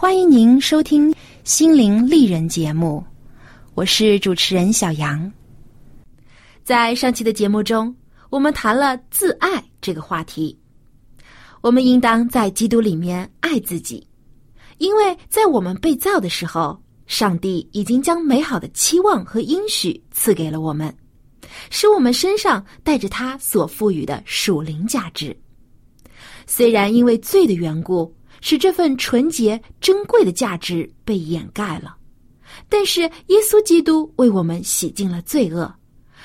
欢迎您收听《心灵丽人》节目，我是主持人小杨。在上期的节目中，我们谈了自爱这个话题。我们应当在基督里面爱自己，因为在我们被造的时候，上帝已经将美好的期望和应许赐给了我们，使我们身上带着他所赋予的属灵价值。虽然因为罪的缘故，使这份纯洁珍贵的价值被掩盖了，但是耶稣基督为我们洗净了罪恶，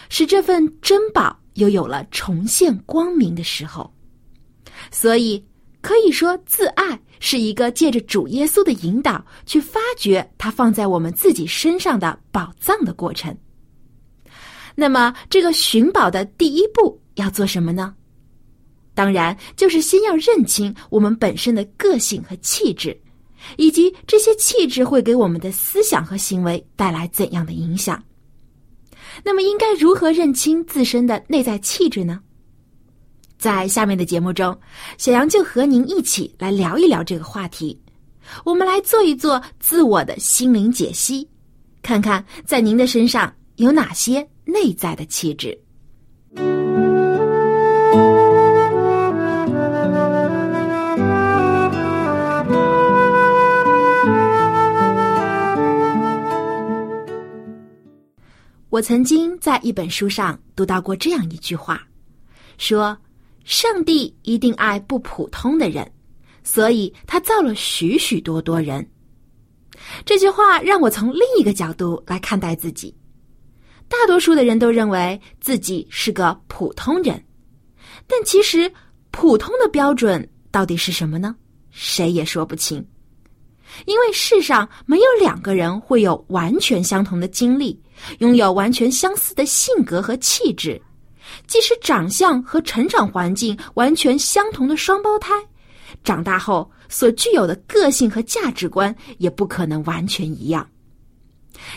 使这份珍宝又有了重现光明的时候。所以可以说，自爱是一个借着主耶稣的引导去发掘他放在我们自己身上的宝藏的过程。那么，这个寻宝的第一步要做什么呢？当然，就是先要认清我们本身的个性和气质，以及这些气质会给我们的思想和行为带来怎样的影响。那么，应该如何认清自身的内在气质呢？在下面的节目中，小杨就和您一起来聊一聊这个话题。我们来做一做自我的心灵解析，看看在您的身上有哪些内在的气质。我曾经在一本书上读到过这样一句话，说：“上帝一定爱不普通的人，所以他造了许许多多人。”这句话让我从另一个角度来看待自己。大多数的人都认为自己是个普通人，但其实普通的标准到底是什么呢？谁也说不清。因为世上没有两个人会有完全相同的经历，拥有完全相似的性格和气质，即使长相和成长环境完全相同的双胞胎，长大后所具有的个性和价值观也不可能完全一样。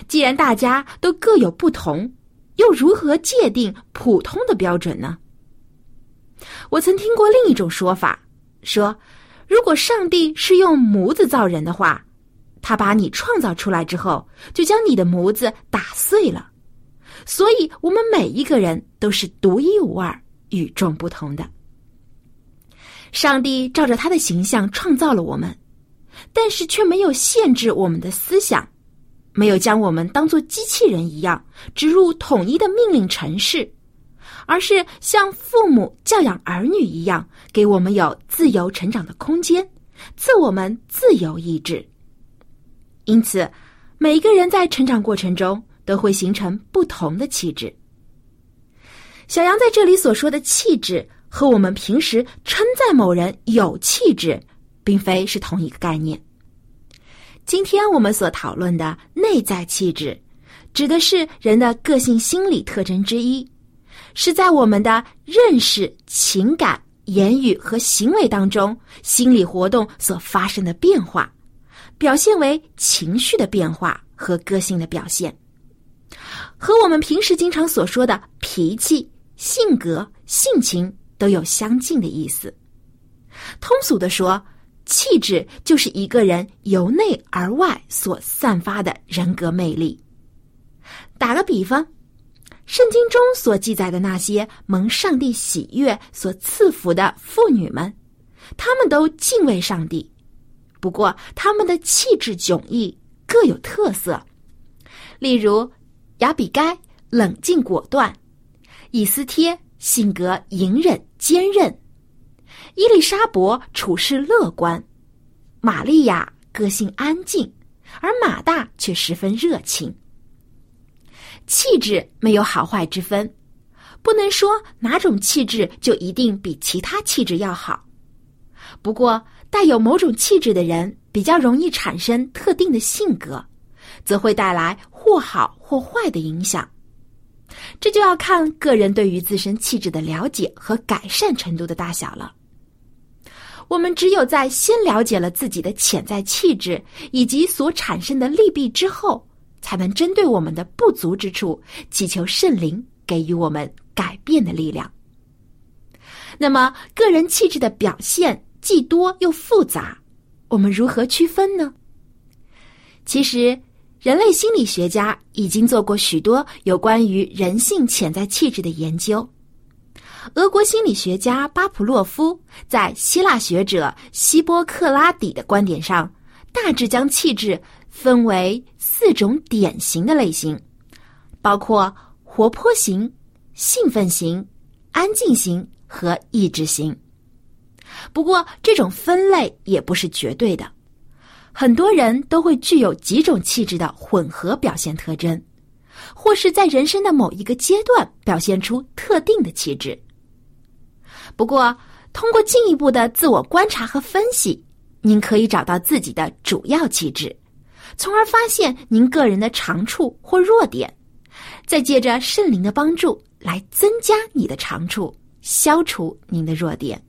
既然大家都各有不同，又如何界定普通的标准呢？我曾听过另一种说法，说。如果上帝是用模子造人的话，他把你创造出来之后，就将你的模子打碎了。所以，我们每一个人都是独一无二、与众不同的。上帝照着他的形象创造了我们，但是却没有限制我们的思想，没有将我们当做机器人一样植入统一的命令程式。而是像父母教养儿女一样，给我们有自由成长的空间，赐我们自由意志。因此，每一个人在成长过程中都会形成不同的气质。小杨在这里所说的气质，和我们平时称赞某人有气质，并非是同一个概念。今天我们所讨论的内在气质，指的是人的个性心理特征之一。是在我们的认识、情感、言语和行为当中，心理活动所发生的变化，表现为情绪的变化和个性的表现，和我们平时经常所说的脾气、性格、性情都有相近的意思。通俗的说，气质就是一个人由内而外所散发的人格魅力。打个比方，圣经中所记载的那些蒙上帝喜悦所赐福的妇女们，她们都敬畏上帝，不过她们的气质迥异，各有特色。例如，雅比该冷静果断，以斯帖性格隐忍坚韧，伊丽莎伯处事乐观，玛利亚个性安静，而马大却十分热情。气质没有好坏之分，不能说哪种气质就一定比其他气质要好。不过，带有某种气质的人比较容易产生特定的性格，则会带来或好或坏的影响。这就要看个人对于自身气质的了解和改善程度的大小了。我们只有在先了解了自己的潜在气质以及所产生的利弊之后。才能针对我们的不足之处，祈求圣灵给予我们改变的力量。那么，个人气质的表现既多又复杂，我们如何区分呢？其实，人类心理学家已经做过许多有关于人性潜在气质的研究。俄国心理学家巴甫洛夫在希腊学者希波克拉底的观点上，大致将气质。分为四种典型的类型，包括活泼型、兴奋型、安静型和抑制型。不过，这种分类也不是绝对的，很多人都会具有几种气质的混合表现特征，或是在人生的某一个阶段表现出特定的气质。不过，通过进一步的自我观察和分析，您可以找到自己的主要气质。从而发现您个人的长处或弱点，再借着圣灵的帮助来增加你的长处，消除您的弱点。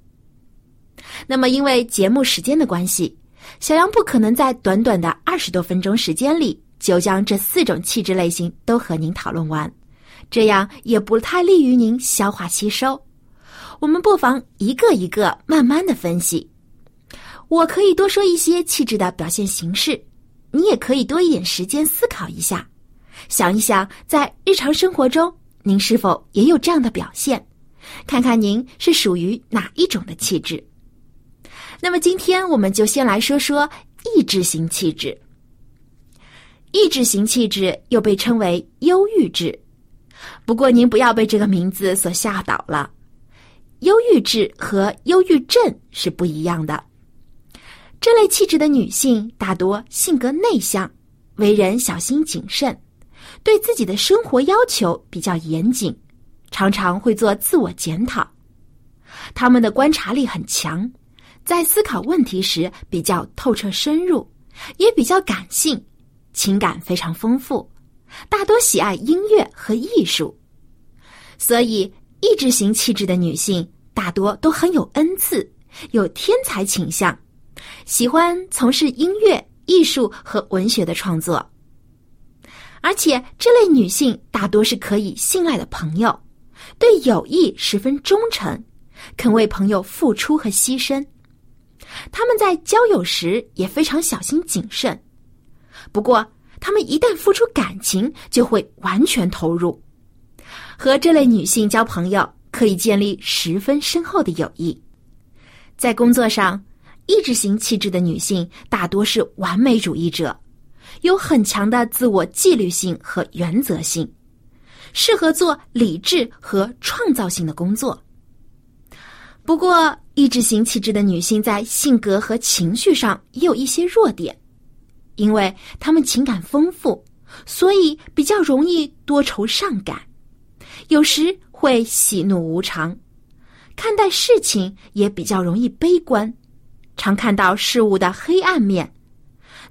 那么，因为节目时间的关系，小杨不可能在短短的二十多分钟时间里就将这四种气质类型都和您讨论完，这样也不太利于您消化吸收。我们不妨一个一个慢慢的分析。我可以多说一些气质的表现形式。你也可以多一点时间思考一下，想一想，在日常生活中，您是否也有这样的表现？看看您是属于哪一种的气质。那么，今天我们就先来说说意志型气质。意志型气质又被称为忧郁质，不过您不要被这个名字所吓倒了。忧郁质和忧郁症是不一样的。这类气质的女性大多性格内向，为人小心谨慎，对自己的生活要求比较严谨，常常会做自我检讨。他们的观察力很强，在思考问题时比较透彻深入，也比较感性，情感非常丰富，大多喜爱音乐和艺术。所以，意志型气质的女性大多都很有恩赐，有天才倾向。喜欢从事音乐、艺术和文学的创作，而且这类女性大多是可以信赖的朋友，对友谊十分忠诚，肯为朋友付出和牺牲。他们在交友时也非常小心谨慎，不过他们一旦付出感情，就会完全投入。和这类女性交朋友，可以建立十分深厚的友谊。在工作上。意志型气质的女性大多是完美主义者，有很强的自我纪律性和原则性，适合做理智和创造性的工作。不过，意志型气质的女性在性格和情绪上也有一些弱点，因为她们情感丰富，所以比较容易多愁善感，有时会喜怒无常，看待事情也比较容易悲观。常看到事物的黑暗面，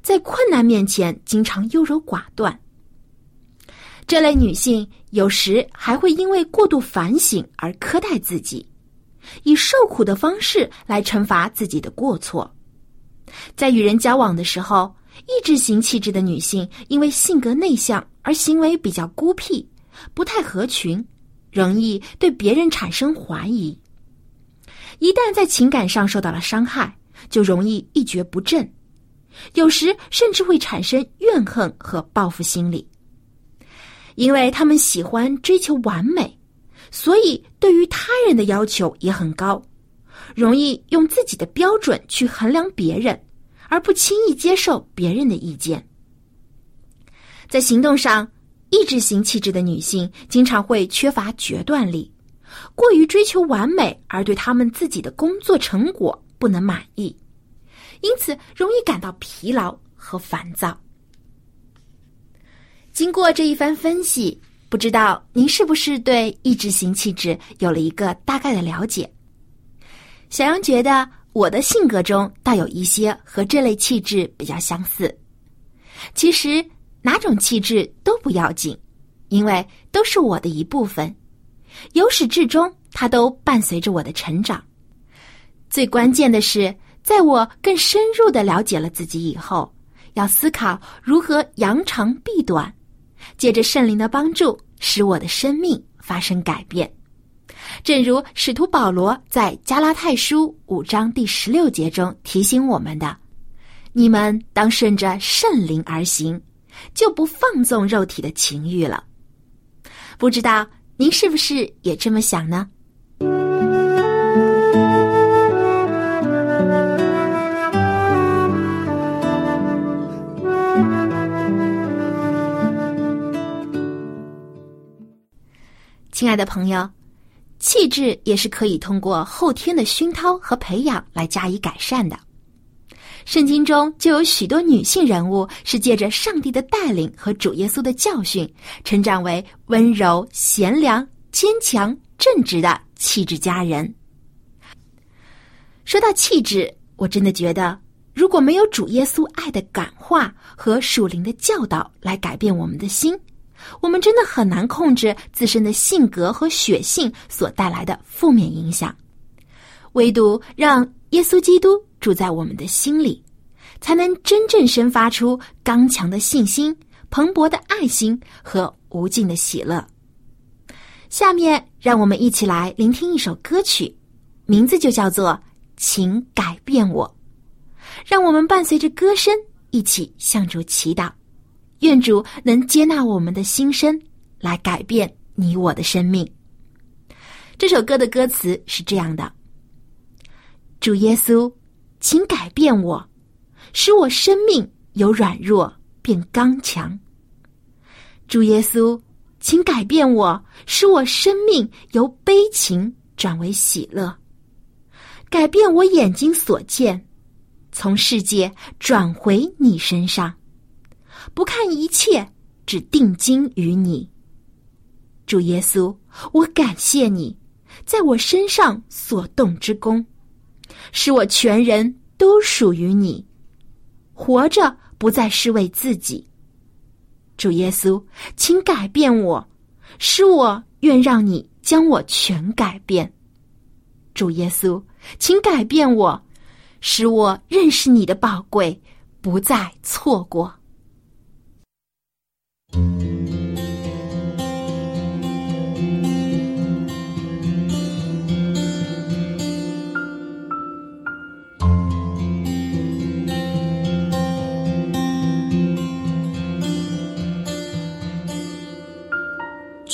在困难面前经常优柔寡断。这类女性有时还会因为过度反省而苛待自己，以受苦的方式来惩罚自己的过错。在与人交往的时候，意志型气质的女性因为性格内向而行为比较孤僻，不太合群，容易对别人产生怀疑。一旦在情感上受到了伤害，就容易一蹶不振，有时甚至会产生怨恨和报复心理。因为他们喜欢追求完美，所以对于他人的要求也很高，容易用自己的标准去衡量别人，而不轻易接受别人的意见。在行动上，意志型气质的女性经常会缺乏决断力，过于追求完美，而对他们自己的工作成果不能满意，因此容易感到疲劳和烦躁。经过这一番分析，不知道您是不是对意志型气质有了一个大概的了解？小杨觉得我的性格中倒有一些和这类气质比较相似。其实哪种气质都不要紧，因为都是我的一部分，由始至终它都伴随着我的成长。最关键的是，在我更深入的了解了自己以后，要思考如何扬长避短。借着圣灵的帮助，使我的生命发生改变。正如使徒保罗在加拉太书五章第十六节中提醒我们的：“你们当顺着圣灵而行，就不放纵肉体的情欲了。”不知道您是不是也这么想呢？亲爱的朋友，气质也是可以通过后天的熏陶和培养来加以改善的。圣经中就有许多女性人物是借着上帝的带领和主耶稣的教训，成长为温柔、贤良、坚强、正直的气质佳人。说到气质，我真的觉得，如果没有主耶稣爱的感化和属灵的教导来改变我们的心。我们真的很难控制自身的性格和血性所带来的负面影响，唯独让耶稣基督住在我们的心里，才能真正生发出刚强的信心、蓬勃的爱心和无尽的喜乐。下面，让我们一起来聆听一首歌曲，名字就叫做《请改变我》，让我们伴随着歌声一起向主祈祷。愿主能接纳我们的心声，来改变你我的生命。这首歌的歌词是这样的：主耶稣，请改变我，使我生命由软弱变刚强。主耶稣，请改变我，使我生命由悲情转为喜乐。改变我眼睛所见，从世界转回你身上。不看一切，只定睛于你。主耶稣，我感谢你，在我身上所动之功，使我全人都属于你，活着不再是为自己。主耶稣，请改变我，使我愿让你将我全改变。主耶稣，请改变我，使我认识你的宝贵，不再错过。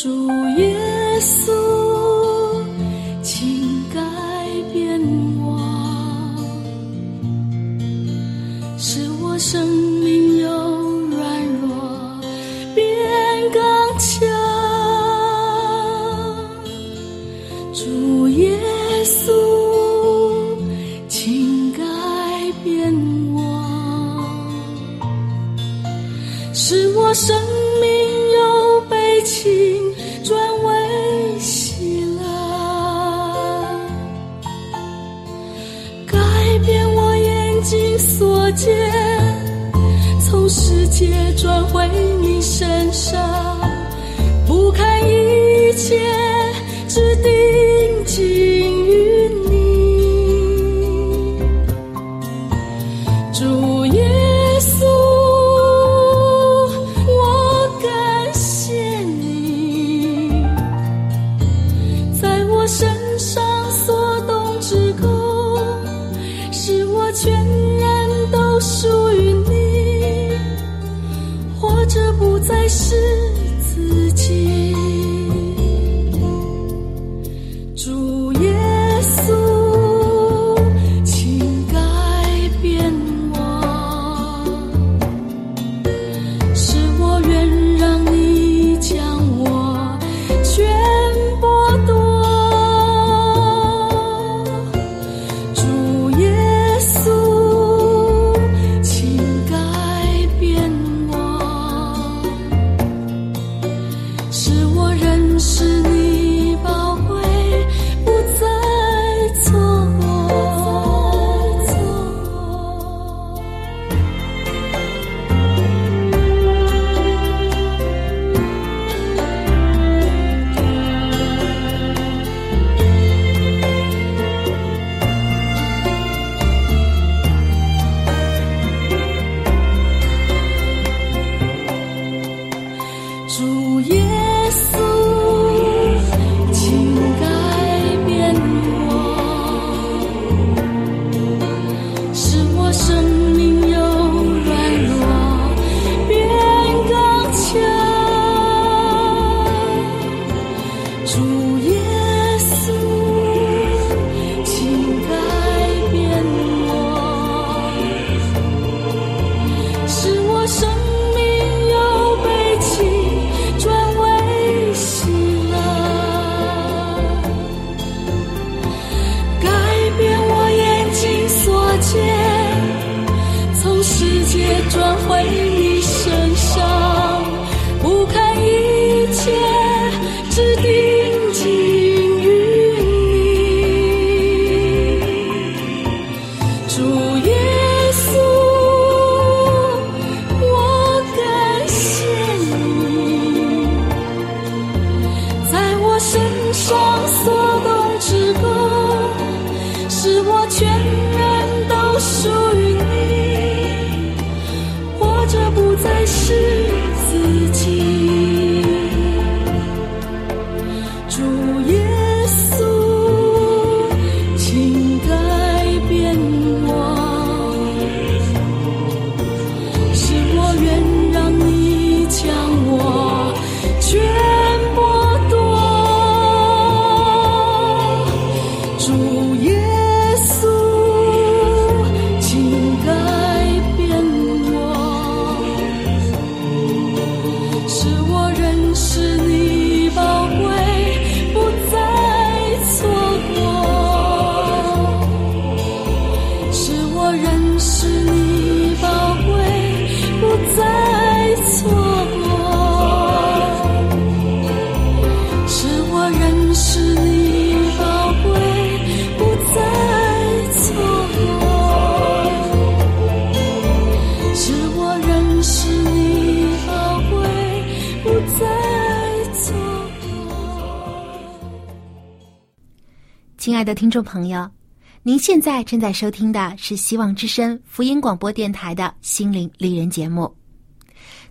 主耶稣，听众朋友，您现在正在收听的是希望之声福音广播电台的心灵丽人节目。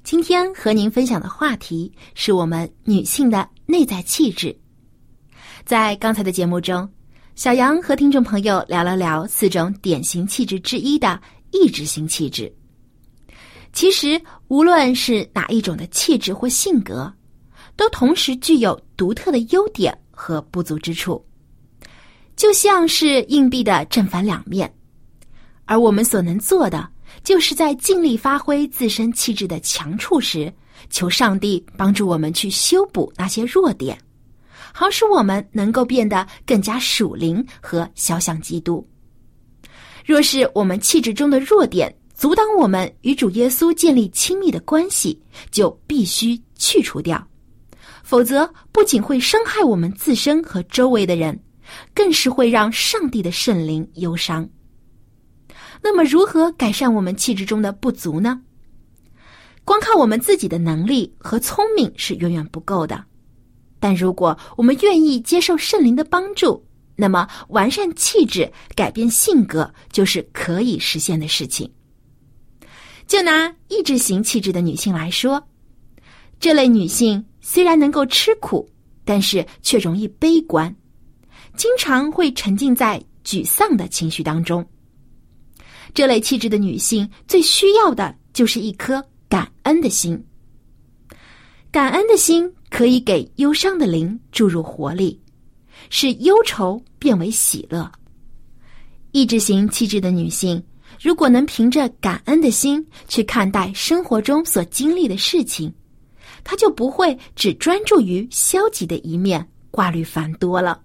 今天和您分享的话题是我们女性的内在气质。在刚才的节目中，小杨和听众朋友聊了聊四种典型气质之一的意志型气质。其实，无论是哪一种的气质或性格，都同时具有独特的优点和不足之处，就像是硬币的正反两面。而我们所能做的，就是在尽力发挥自身气质的强处时，求上帝帮助我们去修补那些弱点，好使我们能够变得更加属灵和肖像基督。若是我们气质中的弱点阻挡我们与主耶稣建立亲密的关系，就必须去除掉，否则不仅会伤害我们自身和周围的人，更是会让上帝的圣灵忧伤。那么，如何改善我们气质中的不足呢？光靠我们自己的能力和聪明是远远不够的，但如果我们愿意接受圣灵的帮助，那么完善气质、改变性格就是可以实现的事情。就拿意志型气质的女性来说，这类女性虽然能够吃苦，但是却容易悲观，经常会沉浸在沮丧的情绪当中。这类气质的女性最需要的就是一颗感恩的心。感恩的心可以给忧伤的灵注入活力，使忧愁变为喜乐。意志型气质的女性，如果能凭着感恩的心去看待生活中所经历的事情，她就不会只专注于消极的一面，挂虑繁多了。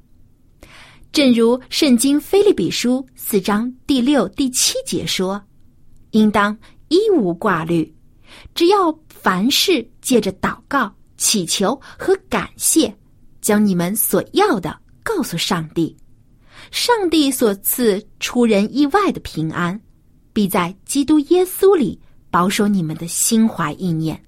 正如《圣经·菲利比书》四章第六、第七节说：“应当一无挂虑，只要凡事借着祷告、祈求和感谢，将你们所要的告诉上帝。上帝所赐出人意外的平安，必在基督耶稣里保守你们的心怀意念。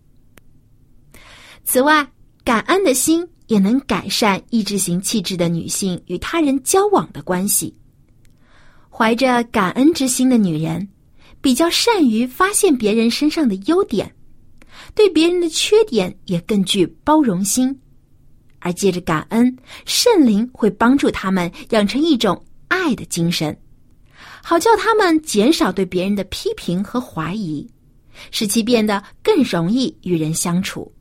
此外，感恩的心。”也能改善意志型气质的女性与他人交往的关系。怀着感恩之心的女人，比较善于发现别人身上的优点，对别人的缺点也更具包容心。而借着感恩，圣灵会帮助他们养成一种爱的精神，好叫他们减少对别人的批评和怀疑，使其变得更容易与人相处。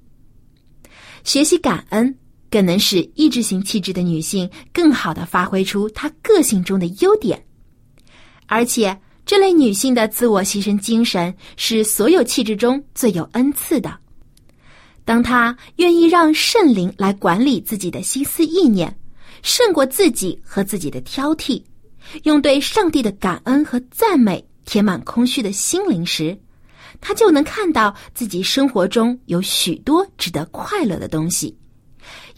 学习感恩。更能使意志型气质的女性更好的发挥出她个性中的优点，而且这类女性的自我牺牲精神是所有气质中最有恩赐的。当她愿意让圣灵来管理自己的心思意念，胜过自己和自己的挑剔，用对上帝的感恩和赞美填满空虚的心灵时，她就能看到自己生活中有许多值得快乐的东西。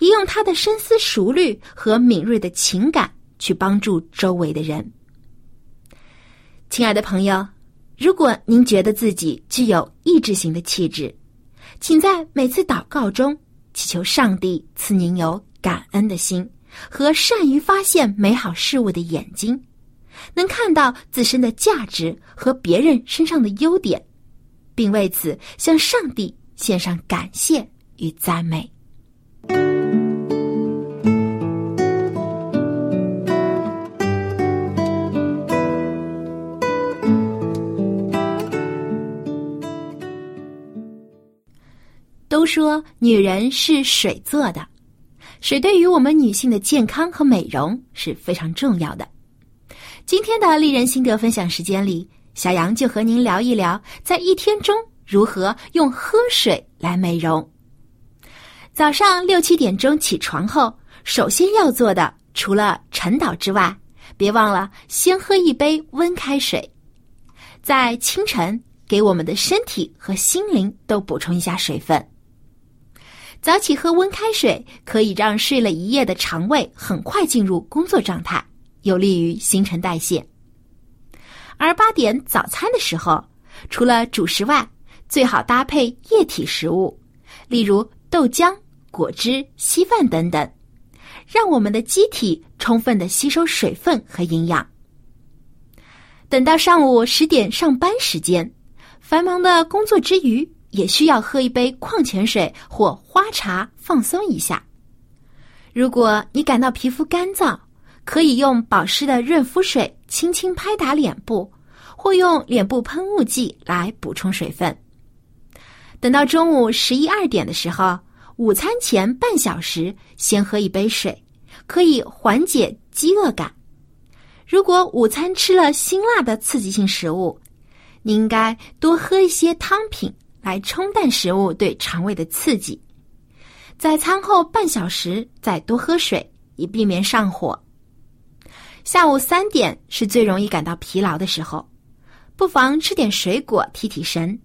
以用他的深思熟虑和敏锐的情感去帮助周围的人。亲爱的朋友，如果您觉得自己具有意志型的气质，请在每次祷告中祈求上帝赐您有感恩的心和善于发现美好事物的眼睛，能看到自身的价值和别人身上的优点，并为此向上帝献上感谢与赞美。都说女人是水做的，水对于我们女性的健康和美容是非常重要的。今天的丽人心得分享时间里，小杨就和您聊一聊，在一天中如何用喝水来美容。早上六七点钟起床后，首先要做的，除了晨祷之外，别忘了先喝一杯温开水，在清晨给我们的身体和心灵都补充一下水分。早起喝温开水，可以让睡了一夜的肠胃很快进入工作状态，有利于新陈代谢。而八点早餐的时候，除了主食外，最好搭配液体食物，例如豆浆、果汁、稀饭等等，让我们的机体充分的吸收水分和营养。等到上午十点上班时间，繁忙的工作之余。也需要喝一杯矿泉水或花茶放松一下。如果你感到皮肤干燥，可以用保湿的润肤水轻轻拍打脸部，或用脸部喷雾剂来补充水分。等到中午十一二点的时候，午餐前半小时先喝一杯水，可以缓解饥饿感。如果午餐吃了辛辣的刺激性食物，你应该多喝一些汤品。来冲淡食物对肠胃的刺激，在餐后半小时再多喝水，以避免上火。下午三点是最容易感到疲劳的时候，不妨吃点水果提提神。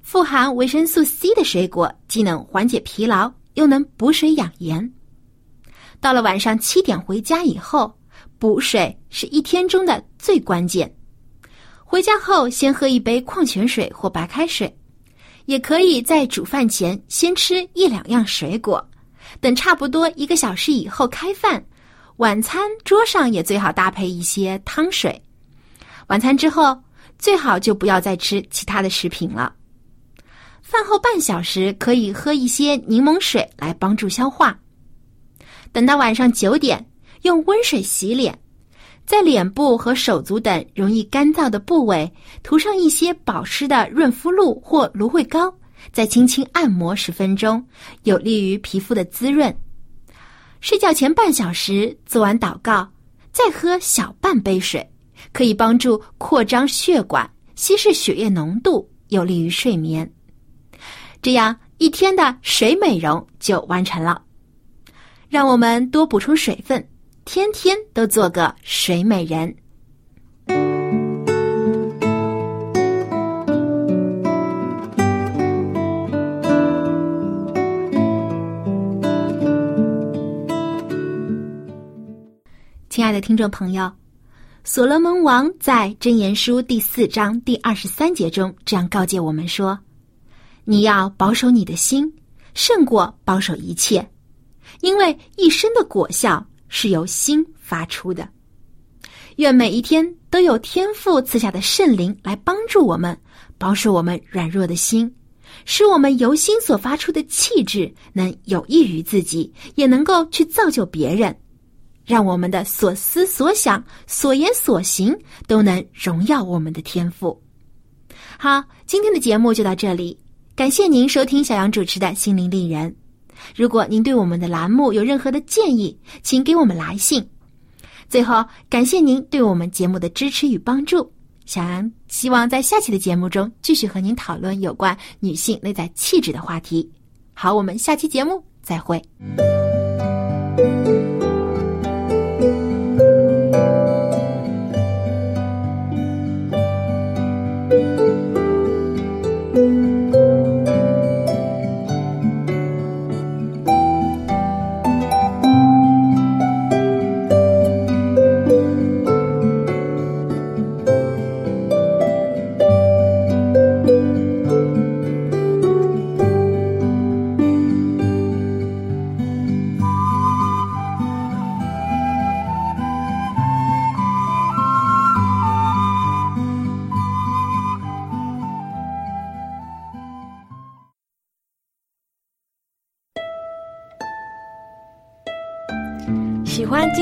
富含维生素 C 的水果既能缓解疲劳，又能补水养颜。到了晚上七点回家以后，补水是一天中的最关键。回家后先喝一杯矿泉水或白开水。也可以在煮饭前先吃一两样水果，等差不多一个小时以后开饭。晚餐桌上也最好搭配一些汤水。晚餐之后最好就不要再吃其他的食品了。饭后半小时可以喝一些柠檬水来帮助消化。等到晚上九点，用温水洗脸。在脸部和手足等容易干燥的部位涂上一些保湿的润肤露或芦荟膏，再轻轻按摩十分钟，有利于皮肤的滋润。睡觉前半小时做完祷告，再喝小半杯水，可以帮助扩张血管、稀释血液浓度，有利于睡眠。这样一天的水美容就完成了。让我们多补充水分，天天都做个水美人。亲爱的听众朋友，所罗门王在《箴言书》第四章第二十三节中这样告诫我们说：“你要保守你的心，胜过保守一切，因为一生的果效是由心发出的。”愿每一天都有天父赐下的圣灵来帮助我们，保守我们软弱的心，使我们由心所发出的气质能有益于自己，也能够去造就别人。让我们的所思所想、所言所行都能荣耀我们的天赋。好，今天的节目就到这里，感谢您收听小杨主持的《心灵丽人》。如果您对我们的栏目有任何的建议，请给我们来信。最后，感谢您对我们节目的支持与帮助。小安希望在下期的节目中继续和您讨论有关女性内在气质的话题。好，我们下期节目再会。